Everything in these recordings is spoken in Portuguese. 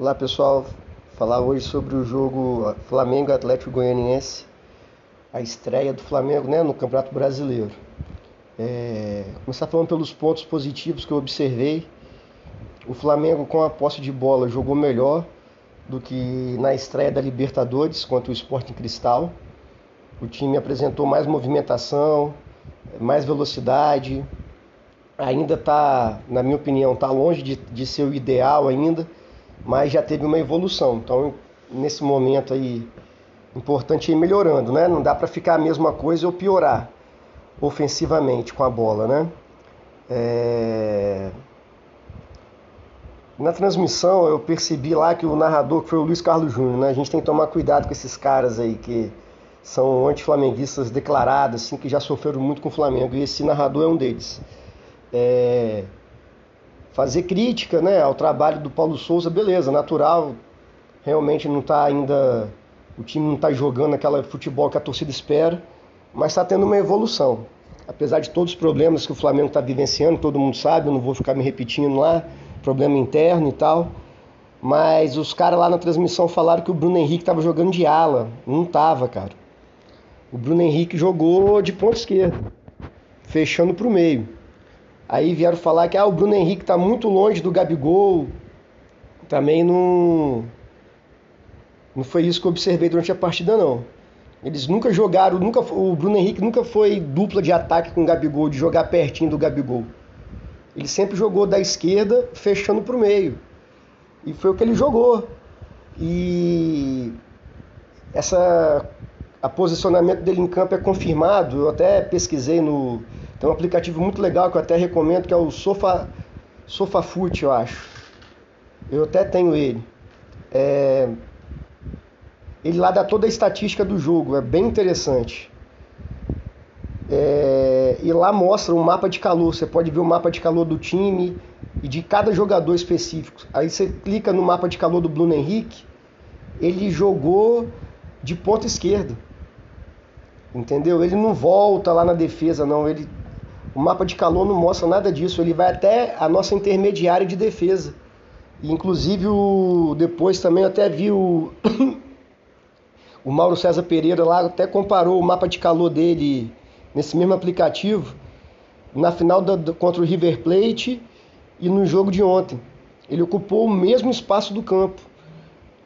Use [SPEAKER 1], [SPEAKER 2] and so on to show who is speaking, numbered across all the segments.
[SPEAKER 1] Olá pessoal, falar hoje sobre o jogo Flamengo Atlético Goianiense, a estreia do Flamengo né, no Campeonato Brasileiro. É, começar falando pelos pontos positivos que eu observei. O Flamengo com a posse de bola jogou melhor do que na estreia da Libertadores contra o Sporting Cristal. O time apresentou mais movimentação, mais velocidade. Ainda está, na minha opinião, está longe de, de ser o ideal ainda mas já teve uma evolução. Então, nesse momento aí, importante ir melhorando, né? Não dá para ficar a mesma coisa ou piorar ofensivamente com a bola, né? É... Na transmissão eu percebi lá que o narrador que foi o Luiz Carlos Júnior, né? A gente tem que tomar cuidado com esses caras aí que são anti-flamenguistas declarados, assim, que já sofreram muito com o Flamengo, e esse narrador é um deles. É fazer crítica né, ao trabalho do Paulo Souza, beleza, natural, realmente não está ainda, o time não está jogando aquela futebol que a torcida espera, mas está tendo uma evolução. Apesar de todos os problemas que o Flamengo está vivenciando, todo mundo sabe, eu não vou ficar me repetindo lá, problema interno e tal, mas os caras lá na transmissão falaram que o Bruno Henrique estava jogando de ala, não estava, cara. O Bruno Henrique jogou de ponta esquerda, fechando para o meio. Aí vieram falar que ah, o Bruno Henrique está muito longe do Gabigol. Também não, não foi isso que eu observei durante a partida, não. Eles nunca jogaram, nunca, o Bruno Henrique nunca foi dupla de ataque com o Gabigol, de jogar pertinho do Gabigol. Ele sempre jogou da esquerda, fechando para o meio. E foi o que ele jogou. E essa a posicionamento dele em campo é confirmado. Eu até pesquisei no tem um aplicativo muito legal que eu até recomendo, que é o Sofa, SofaFoot, eu acho. Eu até tenho ele. É... Ele lá dá toda a estatística do jogo, é bem interessante. É... E lá mostra um mapa de calor, você pode ver o mapa de calor do time e de cada jogador específico. Aí você clica no mapa de calor do Bruno Henrique, ele jogou de ponta esquerda. Entendeu? Ele não volta lá na defesa, não. Ele o mapa de calor não mostra nada disso, ele vai até a nossa intermediária de defesa. E, inclusive, o, depois também até vi o, o Mauro César Pereira lá, até comparou o mapa de calor dele nesse mesmo aplicativo na final da, contra o River Plate e no jogo de ontem. Ele ocupou o mesmo espaço do campo.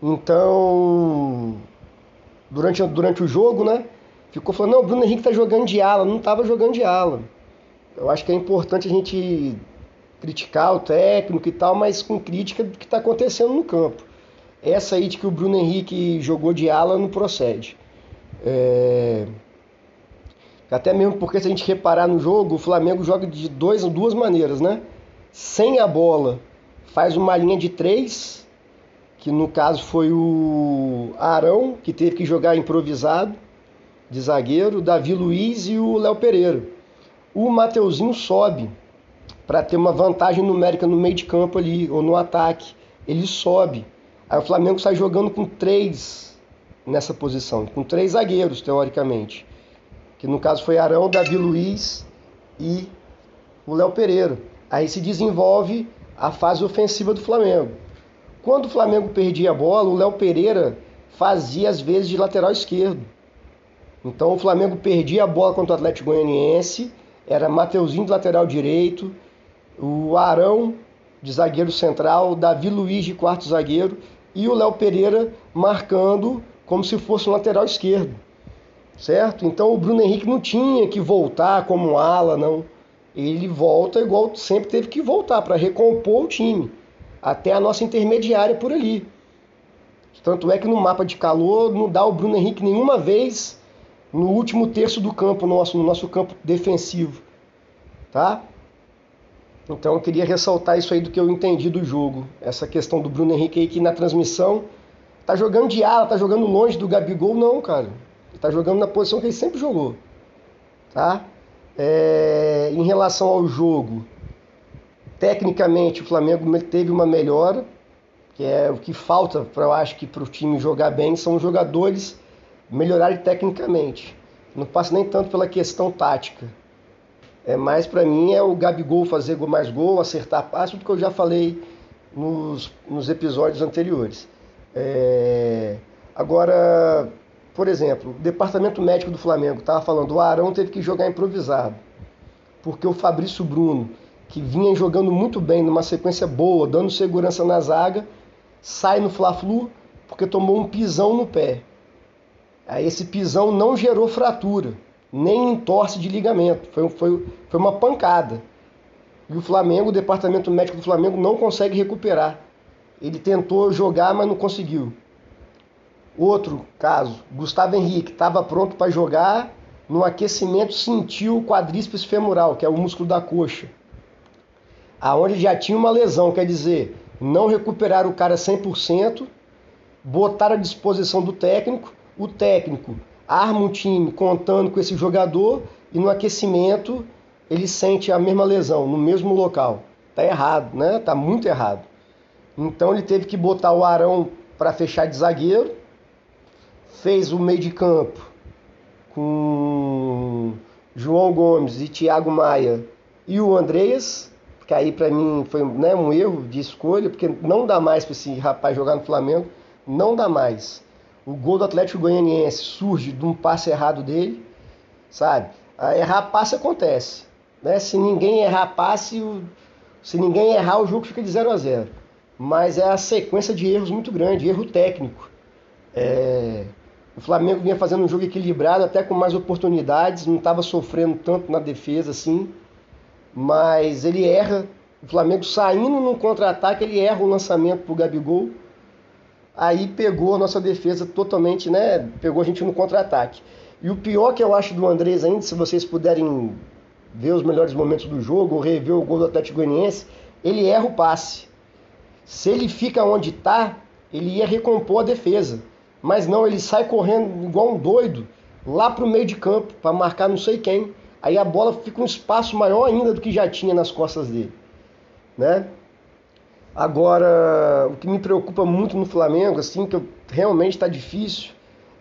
[SPEAKER 1] Então, durante, durante o jogo, né? Ficou falando, não, o Bruno Henrique tá jogando de ala. Não estava jogando de ala eu acho que é importante a gente criticar o técnico e tal, mas com crítica do que está acontecendo no campo. Essa aí de que o Bruno Henrique jogou de ala não procede. É... Até mesmo porque se a gente reparar no jogo, o Flamengo joga de dois, duas maneiras, né? Sem a bola, faz uma linha de três, que no caso foi o Arão, que teve que jogar improvisado de zagueiro, Davi Luiz e o Léo Pereira o Mateuzinho sobe para ter uma vantagem numérica no meio de campo ali, ou no ataque. Ele sobe. Aí o Flamengo sai jogando com três nessa posição, com três zagueiros, teoricamente. Que no caso foi Arão, Davi Luiz e o Léo Pereira. Aí se desenvolve a fase ofensiva do Flamengo. Quando o Flamengo perdia a bola, o Léo Pereira fazia às vezes de lateral esquerdo. Então o Flamengo perdia a bola contra o Atlético Goianiense era Mateuzinho de lateral direito, o Arão de zagueiro central, Davi Luiz de quarto zagueiro e o Léo Pereira marcando como se fosse um lateral esquerdo. Certo? Então o Bruno Henrique não tinha que voltar como um ala, não. Ele volta igual sempre teve que voltar para recompor o time, até a nossa intermediária por ali. Tanto é que no mapa de calor não dá o Bruno Henrique nenhuma vez no último terço do campo nosso, no nosso campo defensivo, tá? Então eu queria ressaltar isso aí do que eu entendi do jogo, essa questão do Bruno Henrique aí que na transmissão tá jogando de ala, tá jogando longe do Gabigol, não, cara. Ele tá jogando na posição que ele sempre jogou, tá? É, em relação ao jogo, tecnicamente o Flamengo teve uma melhora, que é o que falta para eu acho que para o time jogar bem são os jogadores melhorar tecnicamente. Não passa nem tanto pela questão tática. É mais para mim é o Gabigol fazer mais gol, acertar passe, porque eu já falei nos, nos episódios anteriores. É, agora, por exemplo, o departamento médico do Flamengo estava falando, o Arão teve que jogar improvisado, porque o Fabrício Bruno, que vinha jogando muito bem, numa sequência boa, dando segurança na zaga, sai no Fla-Flu porque tomou um pisão no pé. Aí esse pisão não gerou fratura, nem entorse de ligamento, foi, foi, foi uma pancada. E o Flamengo, o departamento médico do Flamengo não consegue recuperar. Ele tentou jogar, mas não conseguiu. Outro caso, Gustavo Henrique estava pronto para jogar, no aquecimento sentiu o quadríceps femoral, que é o músculo da coxa. Aonde já tinha uma lesão, quer dizer, não recuperaram o cara 100%, botaram à disposição do técnico, o técnico arma um time contando com esse jogador e no aquecimento ele sente a mesma lesão no mesmo local. Tá errado, né? Tá muito errado. Então ele teve que botar o Arão para fechar de zagueiro, fez o meio de campo com João Gomes e Thiago Maia e o Andreas, que aí para mim foi né, um erro de escolha, porque não dá mais para esse rapaz jogar no Flamengo, não dá mais. O gol do Atlético Goianiense surge de um passe errado dele, sabe? A errar passe acontece. Né? Se ninguém errar passe, se ninguém errar, o jogo fica de 0 a 0. Mas é a sequência de erros muito grande, erro técnico. É... O Flamengo vinha fazendo um jogo equilibrado, até com mais oportunidades, não estava sofrendo tanto na defesa assim, mas ele erra. O Flamengo saindo no contra-ataque, ele erra o lançamento para o Gabigol. Aí pegou a nossa defesa totalmente, né? Pegou a gente no contra-ataque. E o pior que eu acho do Andrés ainda, se vocês puderem ver os melhores momentos do jogo, ou rever o gol do Atlético Goianiense, ele erra o passe. Se ele fica onde está, ele ia recompor a defesa. Mas não, ele sai correndo igual um doido lá para o meio de campo para marcar não sei quem. Aí a bola fica um espaço maior ainda do que já tinha nas costas dele, né? Agora, o que me preocupa muito no Flamengo, assim, que realmente está difícil,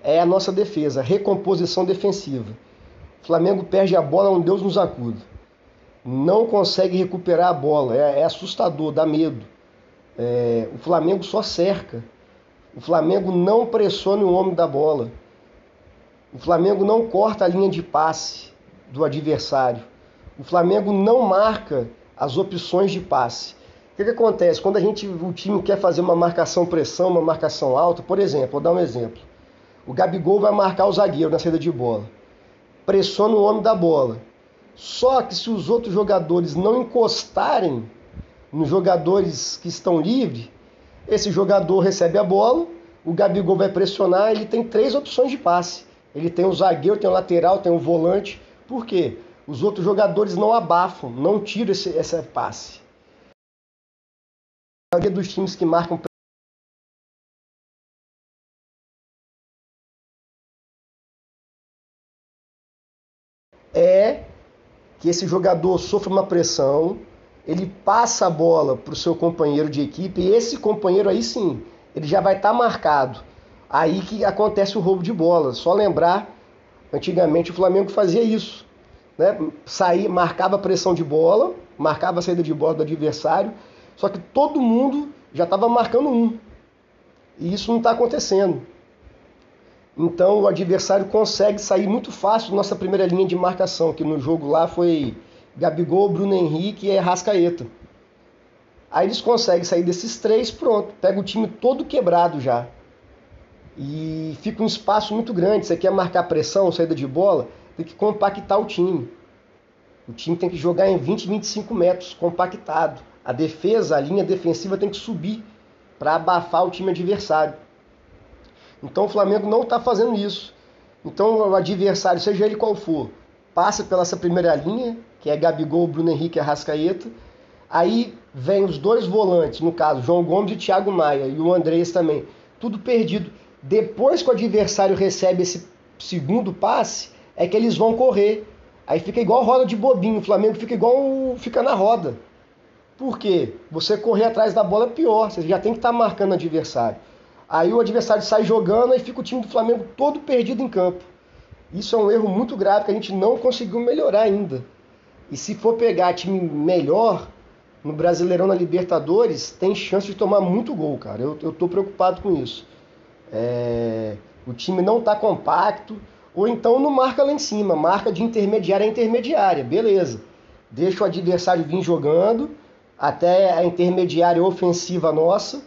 [SPEAKER 1] é a nossa defesa, a recomposição defensiva. O Flamengo perde a bola, um Deus nos acuda. Não consegue recuperar a bola, é, é assustador, dá medo. É, o Flamengo só cerca. O Flamengo não pressiona o homem da bola. O Flamengo não corta a linha de passe do adversário. O Flamengo não marca as opções de passe. O que, que, acontece? Quando a gente, o time quer fazer uma marcação pressão, uma marcação alta, por exemplo, vou dar um exemplo. O Gabigol vai marcar o zagueiro na saída de bola pressiona o homem da bola. Só que se os outros jogadores não encostarem nos jogadores que estão livres, esse jogador recebe a bola, o Gabigol vai pressionar, ele tem três opções de passe. Ele tem o zagueiro, tem o lateral, tem o volante. Por quê? Os outros jogadores não abafam, não tiram esse, esse passe. Maioria dos times que marcam é que esse jogador sofre uma pressão, ele passa a bola para o seu companheiro de equipe e esse companheiro aí sim, ele já vai estar tá marcado. Aí que acontece o roubo de bola. Só lembrar, antigamente o Flamengo fazia isso. Né? Saía, marcava a pressão de bola, marcava a saída de bola do adversário, só que todo mundo já estava marcando um. E isso não está acontecendo. Então o adversário consegue sair muito fácil da nossa primeira linha de marcação, que no jogo lá foi Gabigol, Bruno Henrique e Rascaeta. Aí eles conseguem sair desses três, pronto, pega o time todo quebrado já. E fica um espaço muito grande. Você quer marcar pressão, saída de bola, tem que compactar o time. O time tem que jogar em 20, 25 metros, compactado. A defesa, a linha defensiva tem que subir para abafar o time adversário. Então o Flamengo não está fazendo isso. Então o adversário, seja ele qual for, passa pela essa primeira linha, que é Gabigol, Bruno Henrique e Arrascaeta. Aí vem os dois volantes, no caso, João Gomes e Thiago Maia, e o Andrés também. Tudo perdido. Depois que o adversário recebe esse segundo passe, é que eles vão correr. Aí fica igual roda de bobinho. O Flamengo fica igual fica na roda. Por quê? Você correr atrás da bola é pior. Você já tem que estar tá marcando o adversário. Aí o adversário sai jogando e fica o time do Flamengo todo perdido em campo. Isso é um erro muito grave que a gente não conseguiu melhorar ainda. E se for pegar time melhor, no Brasileirão na Libertadores tem chance de tomar muito gol, cara. Eu, eu tô preocupado com isso. É, o time não tá compacto, ou então não marca lá em cima, marca de intermediária a intermediária, beleza. Deixa o adversário vir jogando até a intermediária ofensiva nossa,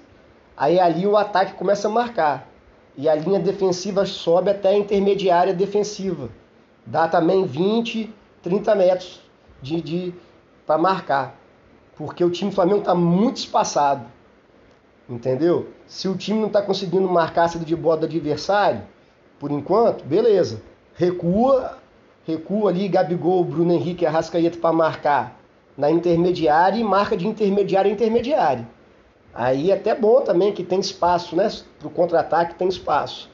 [SPEAKER 1] aí ali o ataque começa a marcar. E a linha defensiva sobe até a intermediária defensiva. Dá também 20, 30 metros de, de para marcar porque o time do Flamengo está muito espaçado. Entendeu? Se o time não está conseguindo marcar a saída de bola do adversário, por enquanto, beleza. Recua, recua ali Gabigol, Bruno Henrique Arrascaeta para marcar na intermediária e marca de intermediária a intermediária. Aí é até bom também que tem espaço, né? Para o contra-ataque tem espaço.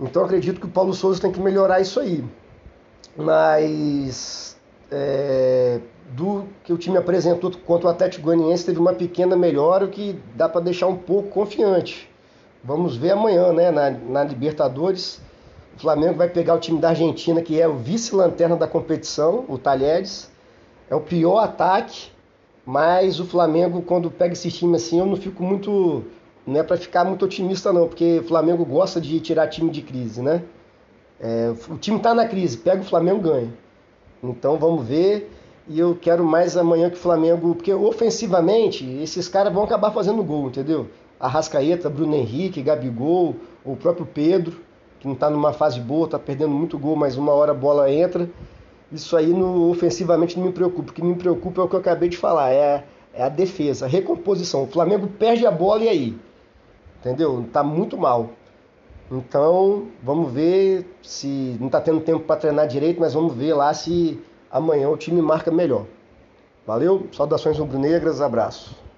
[SPEAKER 1] Então acredito que o Paulo Souza tem que melhorar isso aí. Mas é, do que o time apresentou contra o Atlético Goianiense teve uma pequena melhora, o que dá para deixar um pouco confiante. Vamos ver amanhã, né, na, na, Libertadores. O Flamengo vai pegar o time da Argentina, que é o vice-lanterna da competição, o Talheres. É o pior ataque, mas o Flamengo, quando pega esse time assim, eu não fico muito. Não é para ficar muito otimista, não, porque o Flamengo gosta de tirar time de crise, né? É, o time está na crise, pega o Flamengo ganha. Então vamos ver. E eu quero mais amanhã que o Flamengo, porque ofensivamente esses caras vão acabar fazendo gol, entendeu? Arrascaeta, Bruno Henrique, Gabigol, o próprio Pedro, que não está numa fase boa, está perdendo muito gol, mas uma hora a bola entra. Isso aí no, ofensivamente não me preocupa. O que me preocupa é o que eu acabei de falar, é, é a defesa, a recomposição. O Flamengo perde a bola e aí? Entendeu? Está muito mal. Então, vamos ver se não está tendo tempo para treinar direito, mas vamos ver lá se amanhã o time marca melhor. Valeu, saudações rubro-negras, abraço.